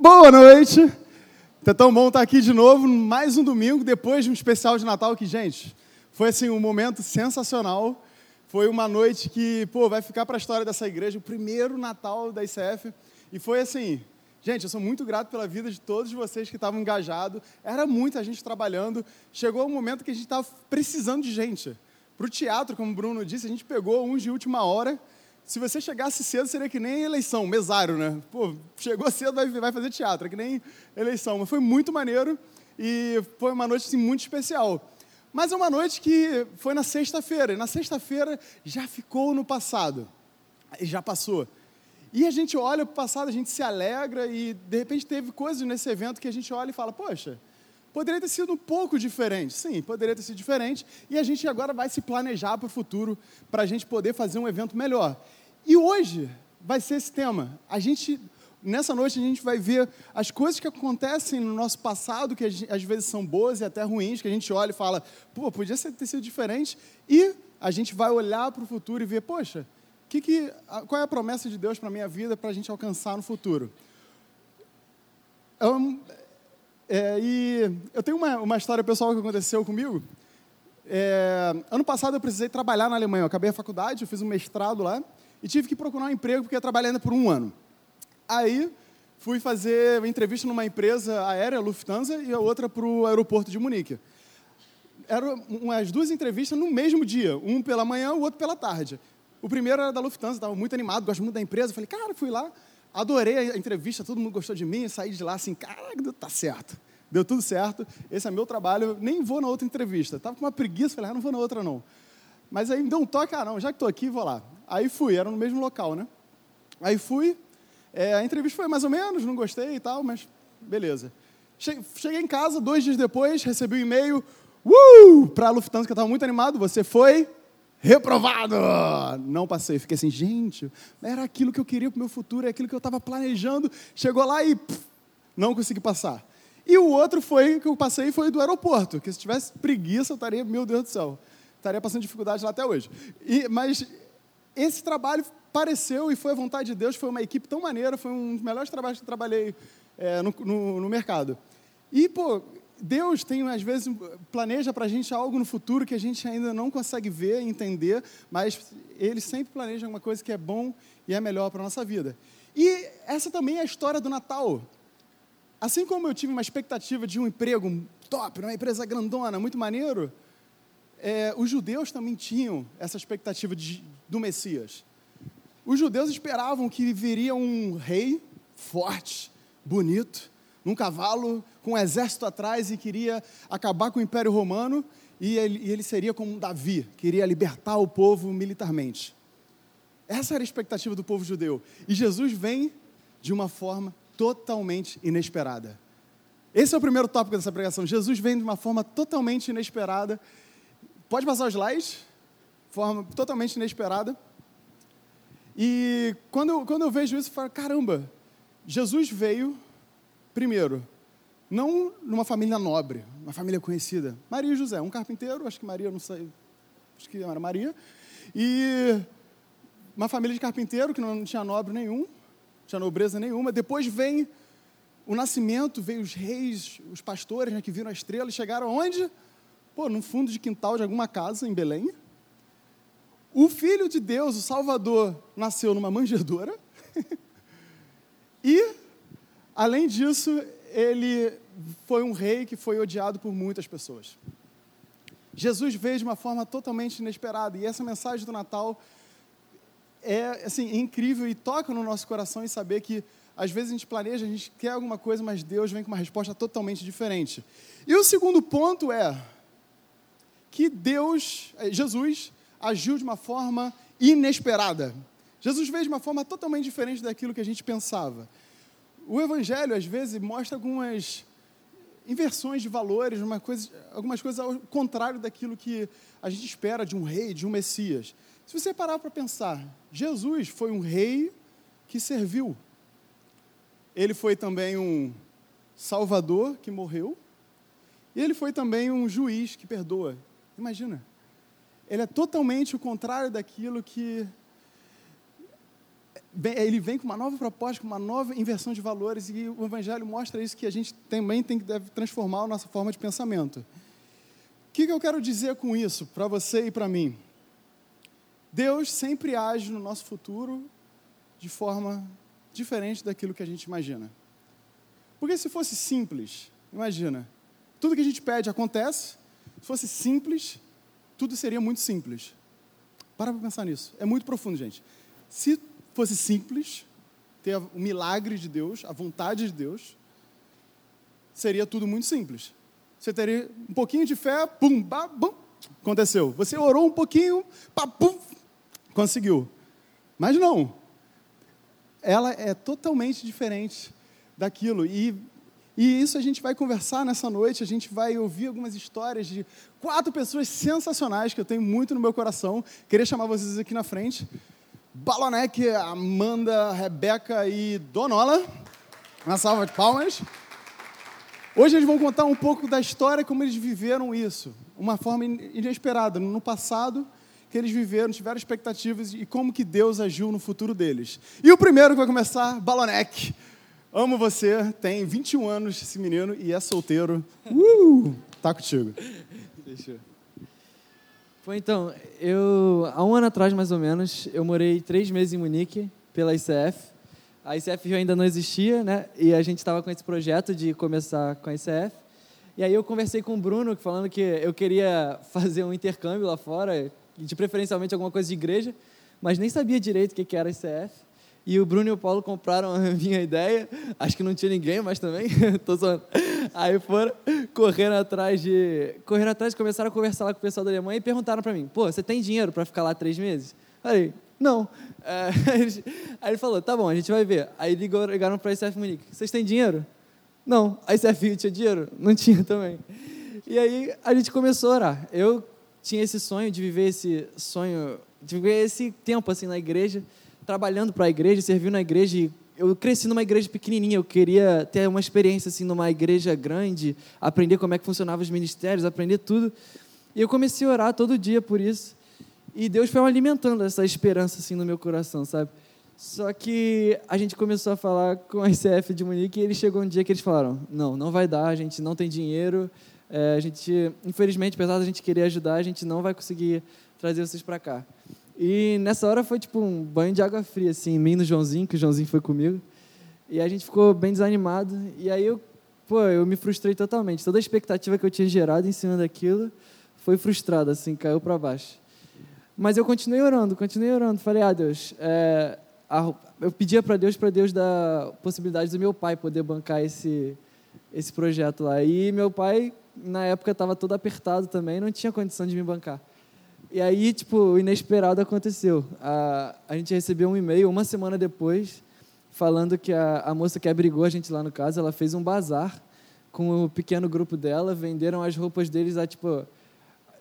Boa noite! Tá tão bom estar aqui de novo, mais um domingo, depois de um especial de Natal que, gente, foi assim um momento sensacional. Foi uma noite que, pô, vai ficar para a história dessa igreja, o primeiro Natal da ICF. E foi assim, gente, eu sou muito grato pela vida de todos vocês que estavam engajados. Era muita gente trabalhando. Chegou um momento que a gente estava precisando de gente. Para o teatro, como o Bruno disse, a gente pegou uns de última hora se você chegasse cedo, seria que nem eleição, mesário, né? Pô, chegou cedo, vai, vai fazer teatro, é que nem eleição. Mas foi muito maneiro e foi uma noite assim, muito especial. Mas é uma noite que foi na sexta-feira, e na sexta-feira já ficou no passado, já passou. E a gente olha para o passado, a gente se alegra e de repente teve coisas nesse evento que a gente olha e fala: Poxa, poderia ter sido um pouco diferente. Sim, poderia ter sido diferente. E a gente agora vai se planejar para o futuro para a gente poder fazer um evento melhor. E hoje vai ser esse tema. A gente, nessa noite, a gente vai ver as coisas que acontecem no nosso passado, que às vezes são boas e até ruins, que a gente olha e fala, pô, podia ter sido diferente. E a gente vai olhar para o futuro e ver, poxa, que que, qual é a promessa de Deus para a minha vida para a gente alcançar no futuro? Um, é, e eu tenho uma, uma história pessoal que aconteceu comigo. É, ano passado eu precisei trabalhar na Alemanha. Eu acabei a faculdade, eu fiz um mestrado lá e tive que procurar um emprego porque eu trabalhei ainda por um ano. Aí fui fazer uma entrevista numa empresa aérea, Lufthansa, e a outra para o aeroporto de Munique. Eram as duas entrevistas no mesmo dia, um pela manhã, o outro pela tarde. O primeiro era da Lufthansa, estava muito animado, gosto muito da empresa. Falei, cara, fui lá, adorei a entrevista, todo mundo gostou de mim, saí de lá assim, cara, tá certo. Deu tudo certo, esse é meu trabalho, nem vou na outra entrevista. Estava com uma preguiça, falei, ah, não vou na outra não. Mas aí me deu um toque, ah, não, já que estou aqui, vou lá. Aí fui, era no mesmo local, né? Aí fui, é, a entrevista foi mais ou menos, não gostei e tal, mas beleza. Cheguei em casa, dois dias depois, recebi um e-mail, uh, para Lufthansa, que eu estava muito animado, você foi reprovado. Não passei, fiquei assim, gente, era aquilo que eu queria para o meu futuro, é aquilo que eu estava planejando. Chegou lá e pff, não consegui passar. E o outro foi que eu passei foi do aeroporto, que se tivesse preguiça eu estaria, meu Deus do céu, estaria passando dificuldade lá até hoje. E, mas esse trabalho pareceu e foi a vontade de Deus, foi uma equipe tão maneira, foi um dos melhores trabalhos que trabalhei é, no, no, no, mercado. E, pô, Deus tem, às vezes, planeja para a gente algo no futuro que a gente ainda não consegue ver, entender, mas Ele sempre planeja alguma coisa que é bom e é melhor para a nossa vida. E essa também é a história do Natal. Assim como eu tive uma expectativa de um emprego top, uma empresa grandona, muito maneiro, é, os judeus também tinham essa expectativa de, do Messias. Os judeus esperavam que viria um rei forte, bonito, num cavalo, com um exército atrás e queria acabar com o Império Romano e ele, e ele seria como Davi, queria libertar o povo militarmente. Essa era a expectativa do povo judeu. E Jesus vem de uma forma totalmente inesperada. Esse é o primeiro tópico dessa pregação. Jesus vem de uma forma totalmente inesperada Pode passar os slides, forma totalmente inesperada. E quando eu, quando eu vejo isso, eu falo, caramba, Jesus veio, primeiro, não numa família nobre, uma família conhecida. Maria e José, um carpinteiro, acho que Maria, não sei, acho que era Maria. E uma família de carpinteiro que não tinha nobre nenhum, tinha nobreza nenhuma. Depois vem o nascimento, veio os reis, os pastores né, que viram a estrela e chegaram aonde? Pô, no fundo de quintal de alguma casa em Belém. O Filho de Deus, o Salvador, nasceu numa manjedoura. e, além disso, ele foi um rei que foi odiado por muitas pessoas. Jesus veio de uma forma totalmente inesperada. E essa mensagem do Natal é assim, incrível e toca no nosso coração em saber que às vezes a gente planeja, a gente quer alguma coisa, mas Deus vem com uma resposta totalmente diferente. E o segundo ponto é que Deus, eh, Jesus, agiu de uma forma inesperada. Jesus veio de uma forma totalmente diferente daquilo que a gente pensava. O Evangelho, às vezes, mostra algumas inversões de valores, coisa, algumas coisas ao contrário daquilo que a gente espera de um rei, de um Messias. Se você parar para pensar, Jesus foi um rei que serviu. Ele foi também um salvador que morreu. E ele foi também um juiz que perdoa. Imagina. Ele é totalmente o contrário daquilo que ele vem com uma nova proposta, com uma nova inversão de valores, e o Evangelho mostra isso, que a gente também tem que deve transformar a nossa forma de pensamento. O que, que eu quero dizer com isso, para você e para mim? Deus sempre age no nosso futuro de forma diferente daquilo que a gente imagina. Porque se fosse simples, imagina, tudo que a gente pede acontece, se fosse simples, tudo seria muito simples. Para para pensar nisso. É muito profundo, gente. Se fosse simples, ter o milagre de Deus, a vontade de Deus, seria tudo muito simples. Você teria um pouquinho de fé, pum, bah, bum, aconteceu. Você orou um pouquinho, pá, pum, conseguiu. Mas não. Ela é totalmente diferente daquilo. E, e isso a gente vai conversar nessa noite, a gente vai ouvir algumas histórias de quatro pessoas sensacionais que eu tenho muito no meu coração. Queria chamar vocês aqui na frente. Balonek, Amanda, Rebeca e Donola. Uma salva de palmas. Hoje eles vão contar um pouco da história, como eles viveram isso. Uma forma inesperada. No passado, que eles viveram, tiveram expectativas e como que Deus agiu no futuro deles. E o primeiro que vai começar, Balonek. Amo você, tem 21 anos esse menino e é solteiro. Uh, tá contigo. Deixa eu... Bom, então, eu, há um ano atrás, mais ou menos, eu morei três meses em Munique, pela ICF. A ICF ainda não existia, né? E a gente estava com esse projeto de começar com a ICF. E aí eu conversei com o Bruno, falando que eu queria fazer um intercâmbio lá fora, de preferencialmente alguma coisa de igreja, mas nem sabia direito o que era a ICF. E o Bruno e o Paulo compraram a minha ideia. Acho que não tinha ninguém, mas também. Tô zoando. Aí foram correndo atrás de. Correram atrás, começaram a conversar lá com o pessoal da Alemanha e perguntaram para mim: pô, você tem dinheiro para ficar lá três meses? Falei, não. É, aí ele falou: tá bom, a gente vai ver. Aí ligaram para a ICF Munique: vocês têm dinheiro? Não. A ICF tinha dinheiro? Não tinha também. E aí a gente começou a orar. Eu tinha esse sonho de viver esse sonho, de viver esse tempo assim na igreja trabalhando para a igreja, servindo na igreja. Eu cresci numa igreja pequenininha, eu queria ter uma experiência assim numa igreja grande, aprender como é que funcionavam os ministérios, aprender tudo. E eu comecei a orar todo dia por isso. E Deus foi alimentando essa esperança assim no meu coração, sabe? Só que a gente começou a falar com a ICF de Munique e ele chegou um dia que eles falaram: não, não vai dar, a gente não tem dinheiro, é, a gente, infelizmente, apesar da gente querer ajudar, a gente não vai conseguir trazer vocês para cá. E nessa hora foi tipo um banho de água fria, assim, em mim no Joãozinho, que o Joãozinho foi comigo. E a gente ficou bem desanimado. E aí eu, pô, eu me frustrei totalmente. Toda a expectativa que eu tinha gerado em cima daquilo foi frustrada, assim, caiu para baixo. Mas eu continuei orando, continuei orando. Falei, ah, Deus, é, a, eu pedia para Deus, para Deus dar possibilidade do meu pai poder bancar esse, esse projeto lá. E meu pai, na época, estava todo apertado também, não tinha condição de me bancar. E aí, tipo, o inesperado aconteceu. A, a gente recebeu um e-mail uma semana depois, falando que a, a moça que abrigou a gente lá no caso, ela fez um bazar com o pequeno grupo dela, venderam as roupas deles a, tipo,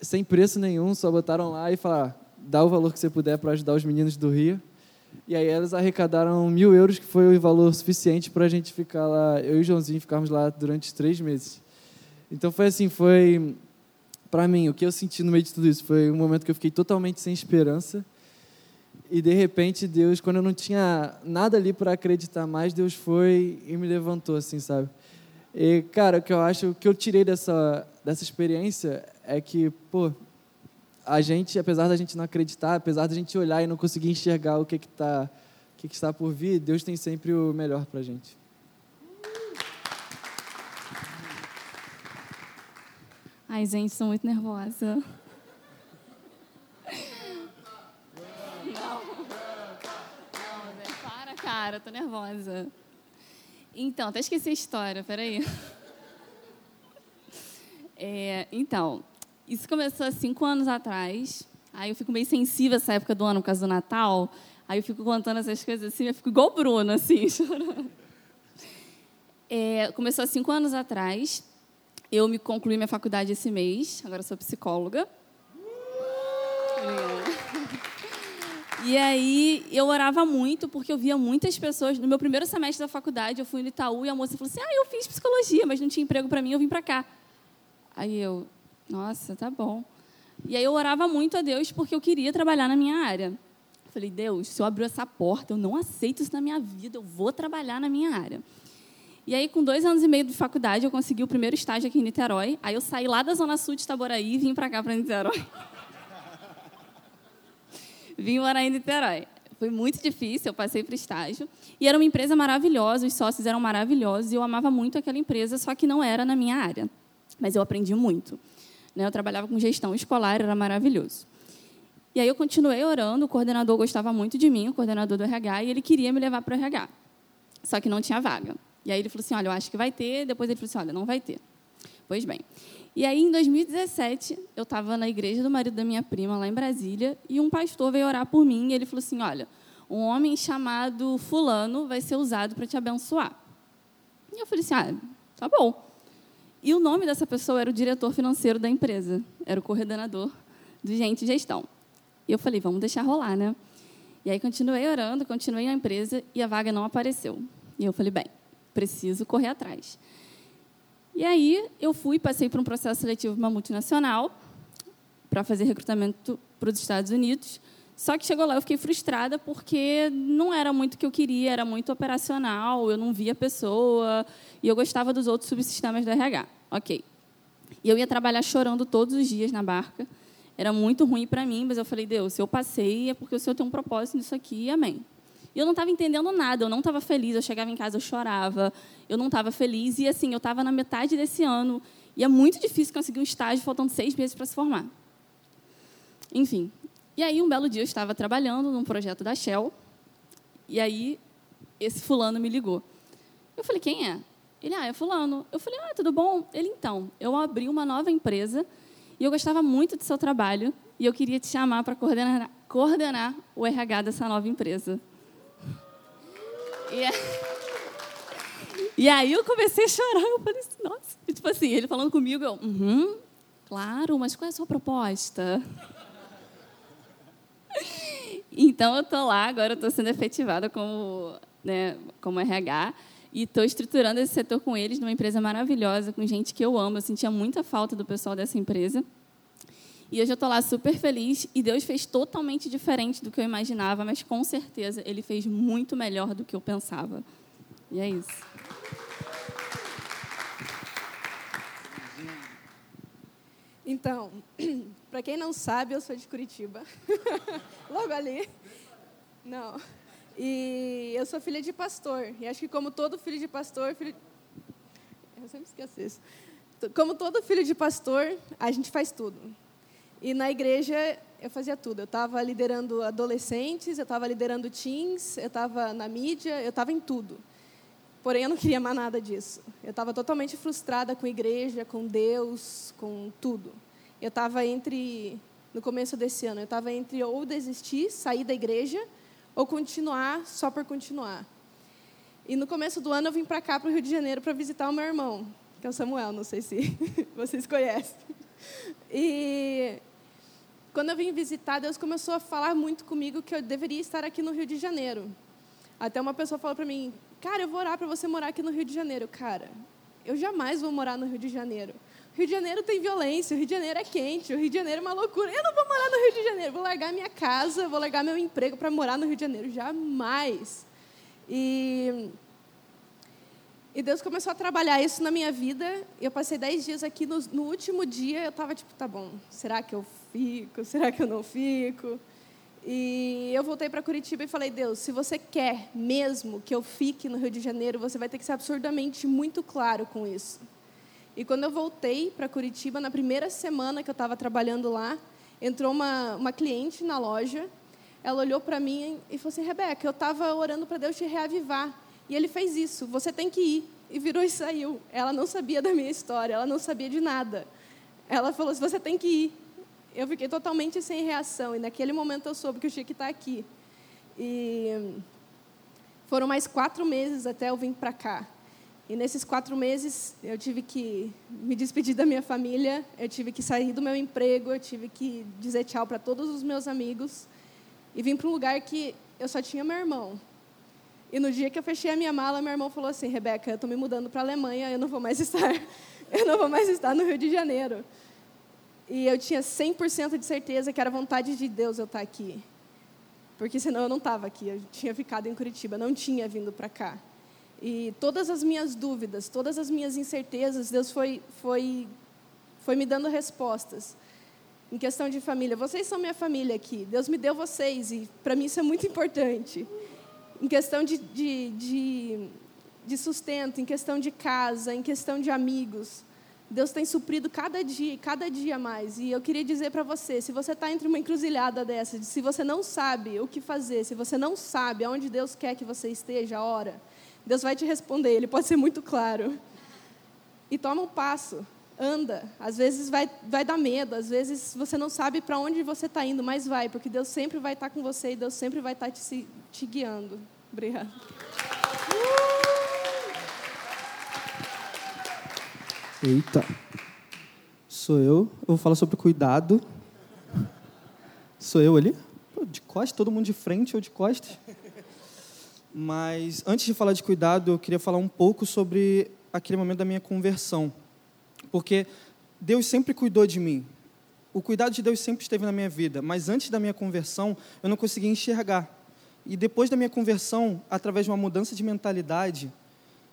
sem preço nenhum, só botaram lá e falaram, dá o valor que você puder para ajudar os meninos do Rio. E aí elas arrecadaram mil euros, que foi o valor suficiente para a gente ficar lá, eu e o Joãozinho ficarmos lá durante três meses. Então foi assim, foi para mim, o que eu senti no meio de tudo isso foi um momento que eu fiquei totalmente sem esperança. E de repente Deus, quando eu não tinha nada ali para acreditar mais, Deus foi e me levantou assim, sabe? E cara, o que eu acho, o que eu tirei dessa dessa experiência é que, pô, a gente, apesar da gente não acreditar, apesar da gente olhar e não conseguir enxergar o que que tá, o que, que está por vir, Deus tem sempre o melhor para gente. Ai, gente, estou muito nervosa. Não. Não, para, cara, tô nervosa. Então, até esqueci a história, peraí. É, então, isso começou há cinco anos atrás. Aí eu fico meio sensível essa época do ano, por causa do Natal. Aí eu fico contando essas coisas assim, eu fico igual o Bruno, assim, chorando. É, começou há cinco anos atrás. Eu me concluí minha faculdade esse mês, agora sou psicóloga. E aí eu orava muito porque eu via muitas pessoas. No meu primeiro semestre da faculdade, eu fui no Itaú e a moça falou assim: "Ah, eu fiz psicologia, mas não tinha emprego para mim, eu vim para cá". Aí eu, nossa, tá bom. E aí eu orava muito a Deus porque eu queria trabalhar na minha área. falei, Deus, se eu abrir essa porta, eu não aceito isso na minha vida, eu vou trabalhar na minha área. E aí, com dois anos e meio de faculdade, eu consegui o primeiro estágio aqui em Niterói. Aí eu saí lá da Zona Sul de Itaboraí e vim para cá, para Niterói. vim morar em Niterói. Foi muito difícil, eu passei para estágio. E era uma empresa maravilhosa, os sócios eram maravilhosos, e eu amava muito aquela empresa, só que não era na minha área. Mas eu aprendi muito. Né? Eu trabalhava com gestão escolar, era maravilhoso. E aí eu continuei orando, o coordenador gostava muito de mim, o coordenador do RH, e ele queria me levar para o RH. Só que não tinha vaga. E aí ele falou assim, olha, eu acho que vai ter. Depois ele falou assim, olha, não vai ter. Pois bem. E aí, em 2017, eu estava na igreja do marido da minha prima, lá em Brasília, e um pastor veio orar por mim, e ele falou assim, olha, um homem chamado fulano vai ser usado para te abençoar. E eu falei assim, ah, tá bom. E o nome dessa pessoa era o diretor financeiro da empresa, era o coordenador do Gente Gestão. E eu falei, vamos deixar rolar, né? E aí continuei orando, continuei na empresa e a vaga não apareceu. E eu falei, bem, preciso correr atrás. E aí eu fui, passei por um processo seletivo para uma multinacional para fazer recrutamento para os Estados Unidos. Só que chegou lá, eu fiquei frustrada porque não era muito o que eu queria, era muito operacional, eu não via a pessoa e eu gostava dos outros subsistemas do RH. Ok. E eu ia trabalhar chorando todos os dias na barca era muito ruim para mim, mas eu falei, Deus, se eu passei é porque o Senhor tem um propósito nisso aqui, amém. E eu não estava entendendo nada, eu não estava feliz, eu chegava em casa, eu chorava, eu não estava feliz. E assim, eu estava na metade desse ano, e é muito difícil conseguir um estágio faltando seis meses para se formar. Enfim, e aí um belo dia eu estava trabalhando num projeto da Shell, e aí esse fulano me ligou. Eu falei, quem é? Ele, ah, é fulano. Eu falei, ah, tudo bom? Ele, então, eu abri uma nova empresa e eu gostava muito do seu trabalho e eu queria te chamar para coordenar, coordenar o RH dessa nova empresa. E, e, aí eu comecei a chorar. Eu falei assim, nossa. E, tipo assim, ele falando comigo, eu, uhum, claro, mas qual é a sua proposta? Então eu estou lá, agora eu estou sendo efetivada como, né, como RH e estou estruturando esse setor com eles numa empresa maravilhosa, com gente que eu amo. Eu sentia muita falta do pessoal dessa empresa. E hoje eu estou lá super feliz e Deus fez totalmente diferente do que eu imaginava, mas com certeza Ele fez muito melhor do que eu pensava. E é isso. Então, para quem não sabe, eu sou de Curitiba. Logo ali. Não. E eu sou filha de pastor. E acho que como todo filho de pastor, filho... eu sempre esqueço isso. Como todo filho de pastor, a gente faz tudo. E na igreja eu fazia tudo. Eu estava liderando adolescentes, eu estava liderando teens, eu estava na mídia, eu estava em tudo. Porém, eu não queria mais nada disso. Eu estava totalmente frustrada com a igreja, com Deus, com tudo. Eu estava entre, no começo desse ano, eu estava entre ou desistir, sair da igreja, ou continuar só por continuar. E no começo do ano eu vim para cá, para o Rio de Janeiro, para visitar o meu irmão, que é o Samuel, não sei se vocês conhecem. E quando eu vim visitar, Deus começou a falar muito comigo que eu deveria estar aqui no Rio de Janeiro. Até uma pessoa falou para mim, cara, eu vou orar para você morar aqui no Rio de Janeiro. Cara, eu jamais vou morar no Rio de Janeiro. Rio de Janeiro tem violência, o Rio de Janeiro é quente, o Rio de Janeiro é uma loucura. Eu não vou morar no Rio de Janeiro, vou largar minha casa, vou largar meu emprego para morar no Rio de Janeiro. Jamais. E, e Deus começou a trabalhar isso na minha vida. Eu passei dez dias aqui, no, no último dia eu estava tipo, tá bom, será que eu fico? Será que eu não fico? E eu voltei para Curitiba e falei, Deus, se você quer mesmo que eu fique no Rio de Janeiro, você vai ter que ser absurdamente muito claro com isso. E quando eu voltei para Curitiba, na primeira semana que eu estava trabalhando lá, entrou uma, uma cliente na loja. Ela olhou para mim e falou assim: Rebeca, eu estava orando para Deus te reavivar. E ele fez isso, você tem que ir. E virou e saiu. Ela não sabia da minha história, ela não sabia de nada. Ela falou assim: você tem que ir. Eu fiquei totalmente sem reação. E naquele momento eu soube que eu tinha que estar aqui. E foram mais quatro meses até eu vir para cá. E nesses quatro meses eu tive que me despedir da minha família, eu tive que sair do meu emprego, eu tive que dizer tchau para todos os meus amigos e vim para um lugar que eu só tinha meu irmão. E no dia que eu fechei a minha mala, meu irmão falou assim: Rebeca, eu estou me mudando para a Alemanha, eu não vou mais estar, eu não vou mais estar no Rio de Janeiro. E eu tinha 100% de certeza que era vontade de Deus eu estar aqui. porque senão eu não estava aqui, eu tinha ficado em Curitiba, não tinha vindo para cá. E todas as minhas dúvidas, todas as minhas incertezas, Deus foi, foi, foi me dando respostas. Em questão de família, vocês são minha família aqui, Deus me deu vocês, e para mim isso é muito importante. Em questão de, de, de, de sustento, em questão de casa, em questão de amigos, Deus tem suprido cada dia, cada dia mais. E eu queria dizer para você, se você está entre uma encruzilhada dessa, se você não sabe o que fazer, se você não sabe aonde Deus quer que você esteja, ora, Deus vai te responder. Ele pode ser muito claro. E toma um passo, anda. Às vezes vai, vai dar medo, às vezes você não sabe para onde você está indo, mas vai, porque Deus sempre vai estar tá com você e Deus sempre vai estar tá te, te guiando. Obrigada. Eita. Sou eu. Eu vou falar sobre cuidado. Sou eu ali? De costas? Todo mundo de frente ou de costas? Mas antes de falar de cuidado, eu queria falar um pouco sobre aquele momento da minha conversão. Porque Deus sempre cuidou de mim. O cuidado de Deus sempre esteve na minha vida, mas antes da minha conversão, eu não conseguia enxergar. E depois da minha conversão, através de uma mudança de mentalidade,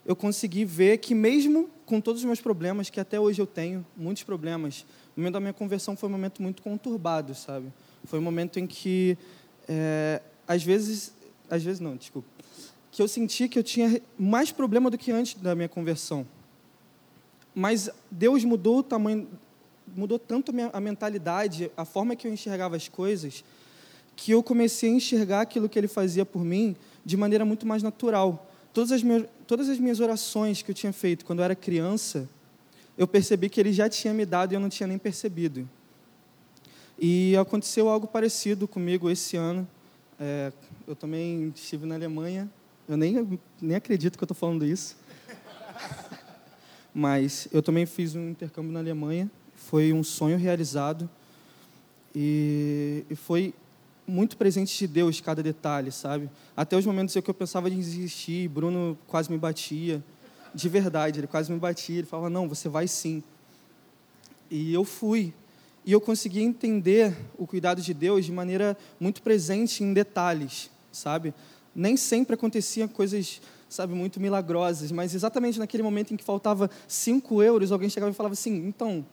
eu consegui ver que mesmo com todos os meus problemas, que até hoje eu tenho, muitos problemas, o momento da minha conversão foi um momento muito conturbado, sabe? Foi um momento em que, é, às vezes, às vezes não, desculpa, que eu senti que eu tinha mais problema do que antes da minha conversão. Mas Deus mudou o tamanho, mudou tanto a, minha, a mentalidade, a forma que eu enxergava as coisas, que eu comecei a enxergar aquilo que Ele fazia por mim de maneira muito mais natural todas as, minhas, todas as minhas orações que eu tinha feito quando eu era criança, eu percebi que ele já tinha me dado e eu não tinha nem percebido. E aconteceu algo parecido comigo esse ano. É, eu também estive na Alemanha. Eu nem, nem acredito que eu estou falando isso. Mas eu também fiz um intercâmbio na Alemanha. Foi um sonho realizado. E, e foi muito presente de Deus cada detalhe, sabe? Até os momentos em que eu pensava em desistir, Bruno quase me batia, de verdade, ele quase me batia, ele falava: "Não, você vai sim". E eu fui. E eu consegui entender o cuidado de Deus de maneira muito presente em detalhes, sabe? Nem sempre aconteciam coisas, sabe, muito milagrosas, mas exatamente naquele momento em que faltava cinco euros, alguém chegava e falava assim: "Então,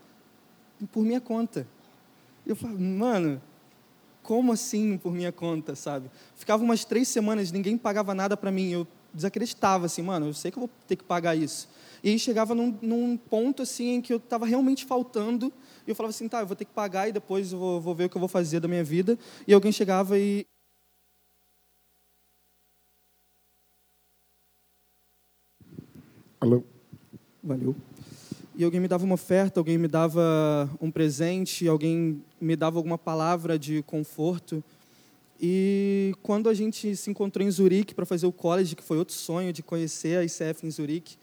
por minha conta". Eu falava: "Mano, como assim por minha conta, sabe? Ficava umas três semanas, ninguém pagava nada para mim. Eu desacreditava, assim, mano, eu sei que eu vou ter que pagar isso. E aí chegava num, num ponto, assim, em que eu estava realmente faltando. E eu falava assim, tá, eu vou ter que pagar e depois eu vou, vou ver o que eu vou fazer da minha vida. E alguém chegava e Alô? Valeu e alguém me dava uma oferta, alguém me dava um presente, alguém me dava alguma palavra de conforto. E quando a gente se encontrou em Zurique para fazer o college, que foi outro sonho de conhecer a ICF em Zurique,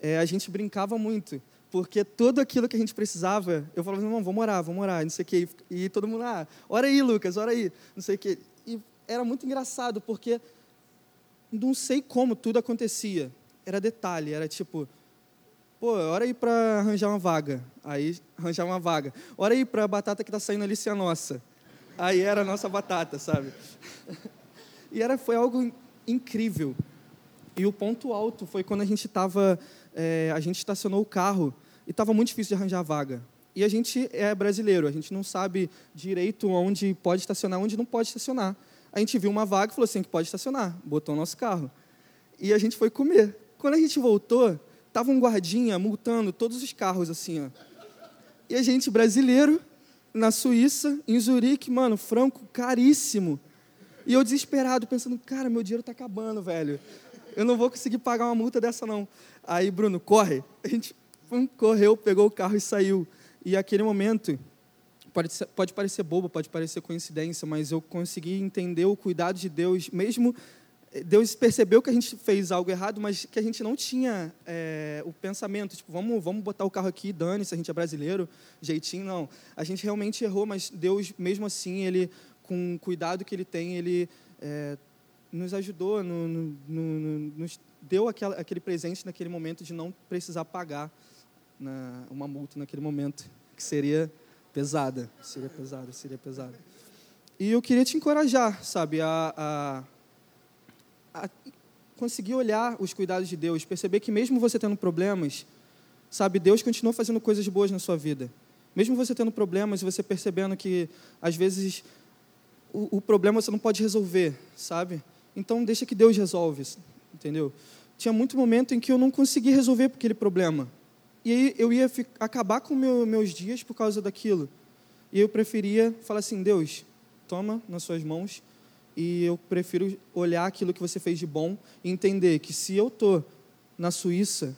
é, a gente brincava muito, porque tudo aquilo que a gente precisava, eu falava, não, vamos orar, vamos orar, não sei o quê. E todo mundo, ah, ora aí, Lucas, ora aí, não sei o quê. E era muito engraçado, porque não sei como tudo acontecia. Era detalhe, era tipo, Pô, hora aí para arranjar uma vaga. Aí, arranjar uma vaga. Hora aí para a batata que está saindo ali ser a nossa. Aí era a nossa batata, sabe? E era, foi algo incrível. E o ponto alto foi quando a gente estava, é, a gente estacionou o carro e estava muito difícil de arranjar vaga. E a gente é brasileiro, a gente não sabe direito onde pode estacionar, onde não pode estacionar. A gente viu uma vaga e falou assim que pode estacionar, botou o nosso carro. E a gente foi comer. Quando a gente voltou, Tava um guardinha multando todos os carros assim, ó. E a gente brasileiro na Suíça, em Zurique, mano, franco caríssimo. E eu desesperado, pensando, cara, meu dinheiro tá acabando, velho. Eu não vou conseguir pagar uma multa dessa não. Aí, Bruno, corre. A gente correu, pegou o carro e saiu. E aquele momento pode, ser, pode parecer bobo, pode parecer coincidência, mas eu consegui entender o cuidado de Deus, mesmo Deus percebeu que a gente fez algo errado, mas que a gente não tinha é, o pensamento, tipo, vamos, vamos botar o carro aqui, dane-se, a gente é brasileiro, jeitinho, não. A gente realmente errou, mas Deus, mesmo assim, ele, com o cuidado que ele tem, ele é, nos ajudou, no, no, no, nos deu aquela, aquele presente naquele momento de não precisar pagar na, uma multa naquele momento, que seria pesada, seria pesada, seria pesada. E eu queria te encorajar, sabe, a, a, a conseguir olhar os cuidados de Deus, perceber que mesmo você tendo problemas, sabe, Deus continua fazendo coisas boas na sua vida. Mesmo você tendo problemas, você percebendo que às vezes o, o problema você não pode resolver, sabe? Então deixa que Deus resolve, entendeu? Tinha muito momento em que eu não consegui resolver aquele problema. E aí eu ia acabar com meu, meus dias por causa daquilo. E eu preferia falar assim, Deus, toma nas suas mãos e eu prefiro olhar aquilo que você fez de bom e entender que se eu tô na Suíça,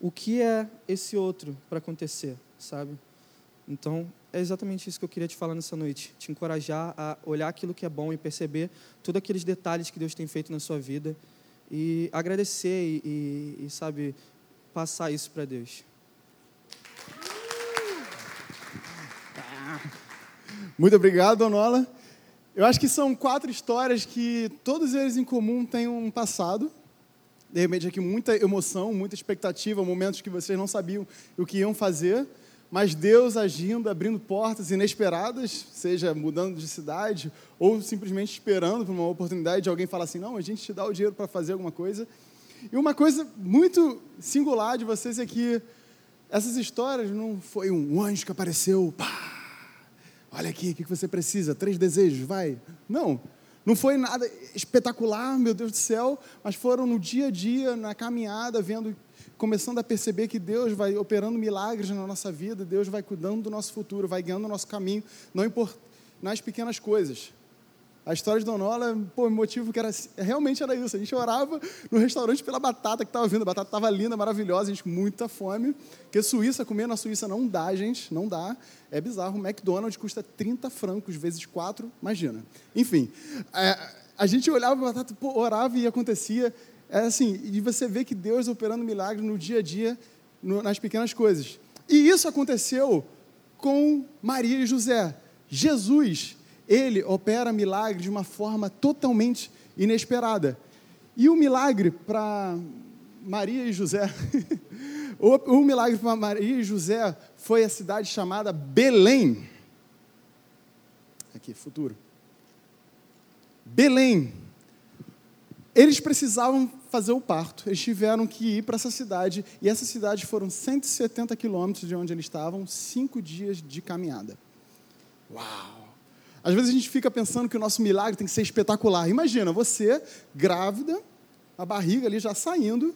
o que é esse outro para acontecer, sabe? Então, é exatamente isso que eu queria te falar nessa noite. Te encorajar a olhar aquilo que é bom e perceber todos aqueles detalhes que Deus tem feito na sua vida e agradecer e, e, e sabe, passar isso para Deus. Muito obrigado, Donola. Eu acho que são quatro histórias que todos eles em comum têm um passado. De repente, aqui muita emoção, muita expectativa, momentos que vocês não sabiam o que iam fazer, mas Deus agindo, abrindo portas inesperadas, seja mudando de cidade ou simplesmente esperando por uma oportunidade de alguém falar assim: não, a gente te dá o dinheiro para fazer alguma coisa. E uma coisa muito singular de vocês é que essas histórias não foi um anjo que apareceu, pá, Olha aqui, o que você precisa? Três desejos, vai. Não, não foi nada espetacular, meu Deus do céu, mas foram no dia a dia, na caminhada, vendo, começando a perceber que Deus vai operando milagres na nossa vida, Deus vai cuidando do nosso futuro, vai guiando o nosso caminho, não importa nas pequenas coisas. A história de Donola, pô, o motivo que era realmente era isso. A gente orava no restaurante pela batata que estava vindo. A batata estava linda, maravilhosa, a gente muita fome. Porque Suíça, comer na Suíça não dá, gente, não dá. É bizarro. O McDonald's custa 30 francos vezes 4, imagina. Enfim, é, a gente olhava a batata, pô, orava e acontecia. É assim, e você vê que Deus operando milagres no dia a dia, no, nas pequenas coisas. E isso aconteceu com Maria e José. Jesus ele opera milagre de uma forma totalmente inesperada. E o milagre para Maria e José, o, o milagre para Maria e José foi a cidade chamada Belém. Aqui, futuro. Belém. Eles precisavam fazer o parto, eles tiveram que ir para essa cidade, e essa cidade foram 170 quilômetros de onde eles estavam, cinco dias de caminhada. Uau! Às vezes a gente fica pensando que o nosso milagre tem que ser espetacular. Imagina, você, grávida, a barriga ali já saindo,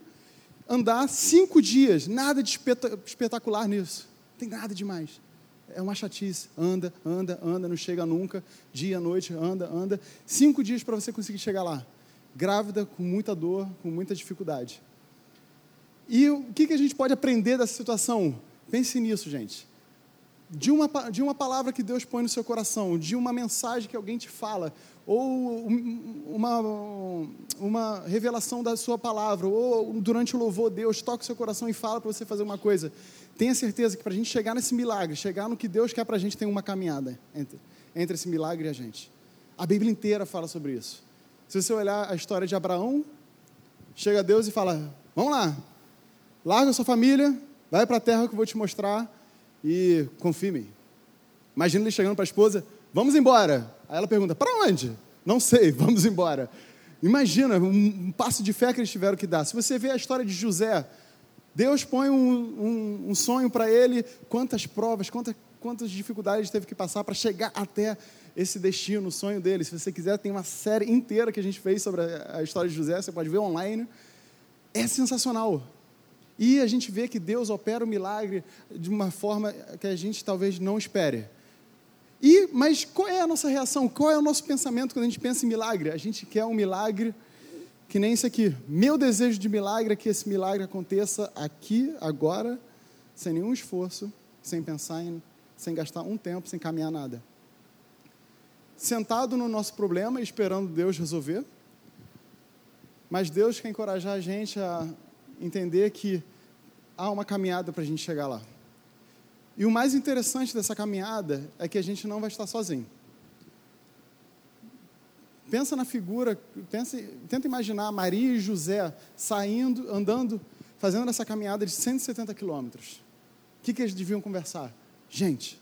andar cinco dias, nada de espetacular nisso. Não tem nada demais. É uma chatice. Anda, anda, anda, não chega nunca. Dia, noite, anda, anda. Cinco dias para você conseguir chegar lá. Grávida, com muita dor, com muita dificuldade. E o que, que a gente pode aprender dessa situação? Pense nisso, gente de uma, de uma palavra que Deus põe no seu coração, de uma mensagem que alguém te fala, ou uma, uma revelação da sua palavra, ou durante o louvor, Deus toca o seu coração e fala para você fazer uma coisa. Tenha certeza que para a gente chegar nesse milagre, chegar no que Deus quer para a gente, tem uma caminhada entre, entre esse milagre e a gente. A Bíblia inteira fala sobre isso. Se você olhar a história de Abraão, chega Deus e fala: Vamos lá, larga sua família, vai para a terra que eu vou te mostrar e mim. Imagina ele chegando para a esposa, vamos embora. Aí ela pergunta, para onde? Não sei, vamos embora. Imagina um, passo de fé que eles tiveram que dar. Se você vê a história de José, Deus põe um, um, um sonho para ele, quantas provas, quantas, quantas dificuldades teve que passar para chegar até esse destino, o sonho dele. Se você quiser, tem uma série inteira que a gente fez sobre a, a história de José, você pode ver online. É sensacional. E a gente vê que Deus opera o milagre de uma forma que a gente talvez não espere. E, mas qual é a nossa reação? Qual é o nosso pensamento quando a gente pensa em milagre? A gente quer um milagre que nem esse aqui. Meu desejo de milagre é que esse milagre aconteça aqui, agora, sem nenhum esforço, sem pensar em, sem gastar um tempo, sem caminhar nada. Sentado no nosso problema, esperando Deus resolver. Mas Deus quer encorajar a gente a entender que há uma caminhada para a gente chegar lá. E o mais interessante dessa caminhada é que a gente não vai estar sozinho. Pensa na figura, pensa, tenta imaginar Maria e José saindo, andando, fazendo essa caminhada de 170 quilômetros. O que, que eles deviam conversar? Gente,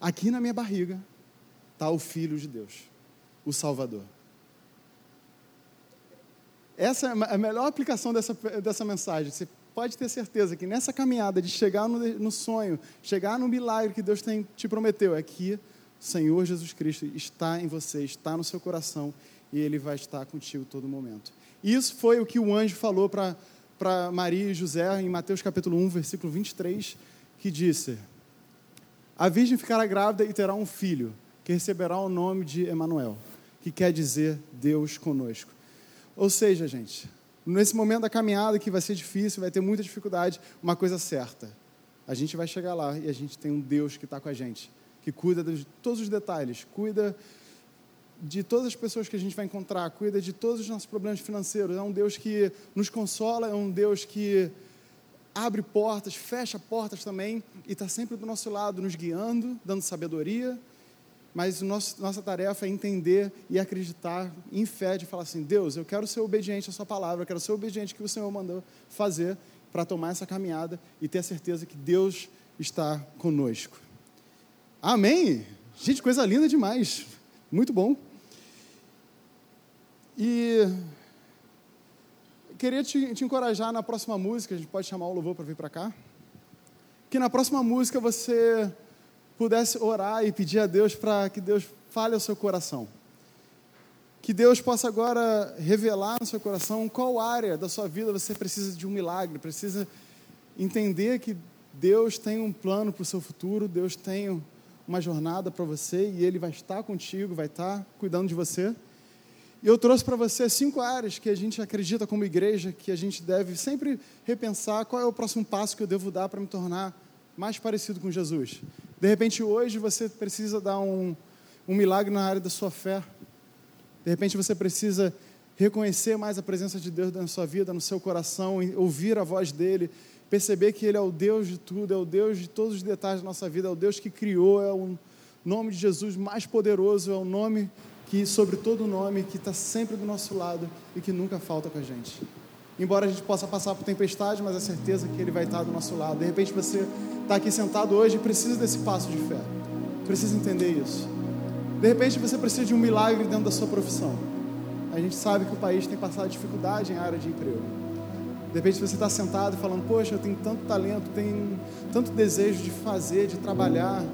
aqui na minha barriga, está o Filho de Deus, o Salvador. Essa é a melhor aplicação dessa, dessa mensagem. Você pode ter certeza que nessa caminhada de chegar no, no sonho, chegar no milagre que Deus tem, te prometeu, é que o Senhor Jesus Cristo está em você, está no seu coração e Ele vai estar contigo todo momento. Isso foi o que o anjo falou para Maria e José em Mateus capítulo 1, versículo 23, que disse: A virgem ficará grávida e terá um filho, que receberá o nome de Emanuel, que quer dizer Deus conosco. Ou seja, gente, nesse momento da caminhada que vai ser difícil, vai ter muita dificuldade, uma coisa certa: a gente vai chegar lá e a gente tem um Deus que está com a gente, que cuida de todos os detalhes, cuida de todas as pessoas que a gente vai encontrar, cuida de todos os nossos problemas financeiros. É um Deus que nos consola, é um Deus que abre portas, fecha portas também e está sempre do nosso lado, nos guiando, dando sabedoria mas nosso, nossa tarefa é entender e acreditar em fé, de falar assim: Deus, eu quero ser obediente à Sua palavra, eu quero ser obediente ao que o Senhor mandou fazer para tomar essa caminhada e ter a certeza que Deus está conosco. Amém? Gente, coisa linda demais. Muito bom. E queria te, te encorajar na próxima música, a gente pode chamar o louvor para vir para cá. Que na próxima música você pudesse orar e pedir a Deus para que Deus fale ao seu coração. Que Deus possa agora revelar no seu coração qual área da sua vida você precisa de um milagre, precisa entender que Deus tem um plano para o seu futuro, Deus tem uma jornada para você e Ele vai estar contigo, vai estar cuidando de você. E eu trouxe para você cinco áreas que a gente acredita como igreja que a gente deve sempre repensar qual é o próximo passo que eu devo dar para me tornar mais parecido com Jesus. De repente, hoje você precisa dar um, um milagre na área da sua fé. De repente, você precisa reconhecer mais a presença de Deus na sua vida, no seu coração, ouvir a voz dele, perceber que Ele é o Deus de tudo, é o Deus de todos os detalhes da nossa vida, é o Deus que criou, é o nome de Jesus mais poderoso, é o nome que, sobre todo nome, que está sempre do nosso lado e que nunca falta com a gente. Embora a gente possa passar por tempestade, mas a certeza que Ele vai estar do nosso lado. De repente você está aqui sentado hoje e precisa desse passo de fé. Precisa entender isso. De repente você precisa de um milagre dentro da sua profissão. A gente sabe que o país tem passado dificuldade em área de emprego. De repente você está sentado e falando, poxa, eu tenho tanto talento, tenho tanto desejo de fazer, de trabalhar,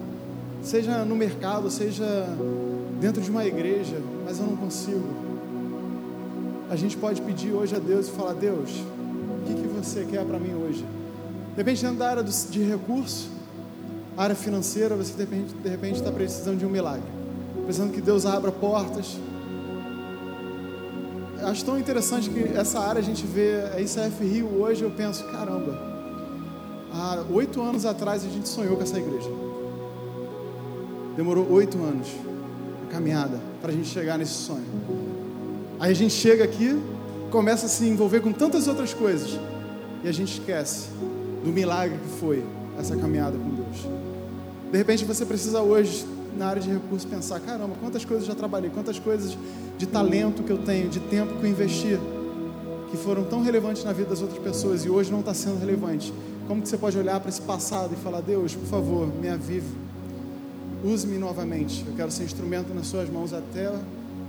seja no mercado, seja dentro de uma igreja, mas eu não consigo a gente pode pedir hoje a Deus e falar: Deus, o que, que você quer para mim hoje? Depende da área de recurso, área financeira, você de repente, de repente está precisando de um milagre, precisando que Deus abra portas. Acho tão interessante que essa área a gente vê a ICF Rio hoje, eu penso, caramba, há oito anos atrás a gente sonhou com essa igreja. Demorou oito anos a caminhada para a gente chegar nesse sonho. Aí a gente chega aqui, começa a se envolver com tantas outras coisas e a gente esquece do milagre que foi essa caminhada com Deus. De repente você precisa hoje, na área de recursos, pensar: caramba, quantas coisas já trabalhei, quantas coisas de talento que eu tenho, de tempo que eu investi, que foram tão relevantes na vida das outras pessoas e hoje não está sendo relevante. Como que você pode olhar para esse passado e falar: Deus, por favor, me avive, use-me novamente. Eu quero ser instrumento nas Suas mãos até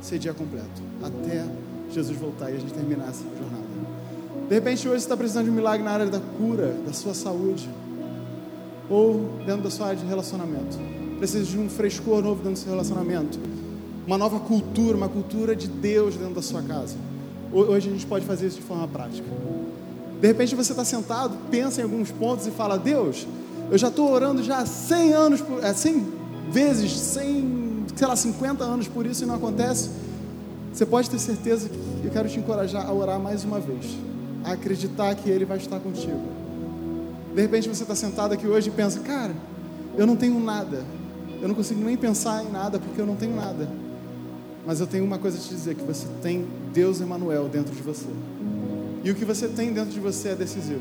ser dia completo, até Jesus voltar e a gente terminar essa jornada. De repente, hoje você está precisando de um milagre na área da cura, da sua saúde, ou dentro da sua área de relacionamento. Precisa de um frescor novo dentro do seu relacionamento, uma nova cultura, uma cultura de Deus dentro da sua casa. Hoje a gente pode fazer isso de forma prática. De repente você está sentado, pensa em alguns pontos e fala: Deus, eu já estou orando já há 100 anos, 100 é, vezes, 100 sei lá, 50 anos por isso e não acontece, você pode ter certeza que eu quero te encorajar a orar mais uma vez, a acreditar que Ele vai estar contigo. De repente você está sentado aqui hoje e pensa, cara, eu não tenho nada, eu não consigo nem pensar em nada porque eu não tenho nada. Mas eu tenho uma coisa a te dizer: que você tem Deus Emanuel dentro de você. E o que você tem dentro de você é decisivo.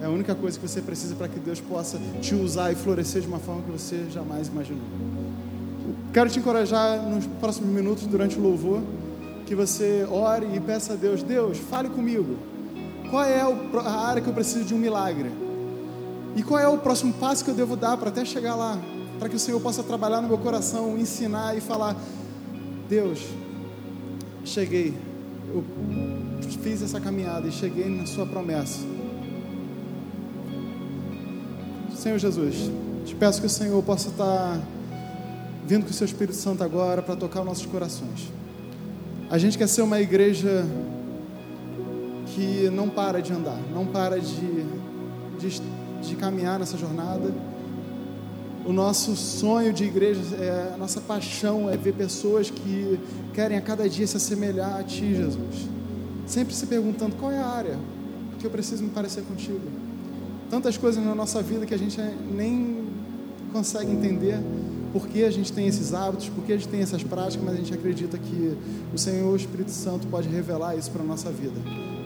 É a única coisa que você precisa para que Deus possa te usar e florescer de uma forma que você jamais imaginou. Quero te encorajar nos próximos minutos, durante o louvor, que você ore e peça a Deus: Deus, fale comigo. Qual é a área que eu preciso de um milagre? E qual é o próximo passo que eu devo dar para até chegar lá? para que o Senhor possa trabalhar no meu coração, ensinar e falar: Deus, cheguei, eu fiz essa caminhada e cheguei na Sua promessa. Senhor Jesus, te peço que o Senhor possa estar vindo com o Seu Espírito Santo agora para tocar nossos corações. A gente quer ser uma igreja que não para de andar, não para de, de, de caminhar nessa jornada. O nosso sonho de igreja, é, a nossa paixão é ver pessoas que querem a cada dia se assemelhar a Ti, Jesus. Sempre se perguntando qual é a área que eu preciso me parecer contigo tantas coisas na nossa vida que a gente nem consegue entender por que a gente tem esses hábitos, por que a gente tem essas práticas, mas a gente acredita que o Senhor, o Espírito Santo, pode revelar isso para a nossa vida,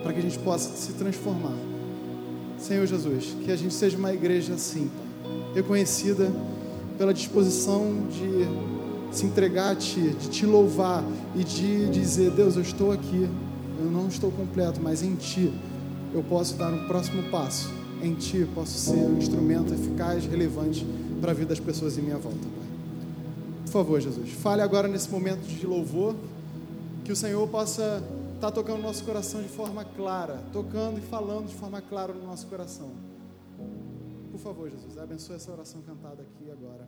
para que a gente possa se transformar. Senhor Jesus, que a gente seja uma igreja assim, reconhecida pela disposição de se entregar a Ti, de Te louvar e de dizer: Deus, eu estou aqui, eu não estou completo, mas em Ti eu posso dar um próximo passo em Ti posso ser um instrumento eficaz, relevante para a vida das pessoas em minha volta, favor, Jesus, fale agora nesse momento de louvor, que o Senhor possa estar tá tocando no nosso coração de forma clara, tocando e falando de forma clara no nosso coração. Por favor, Jesus, abençoe essa oração cantada aqui agora.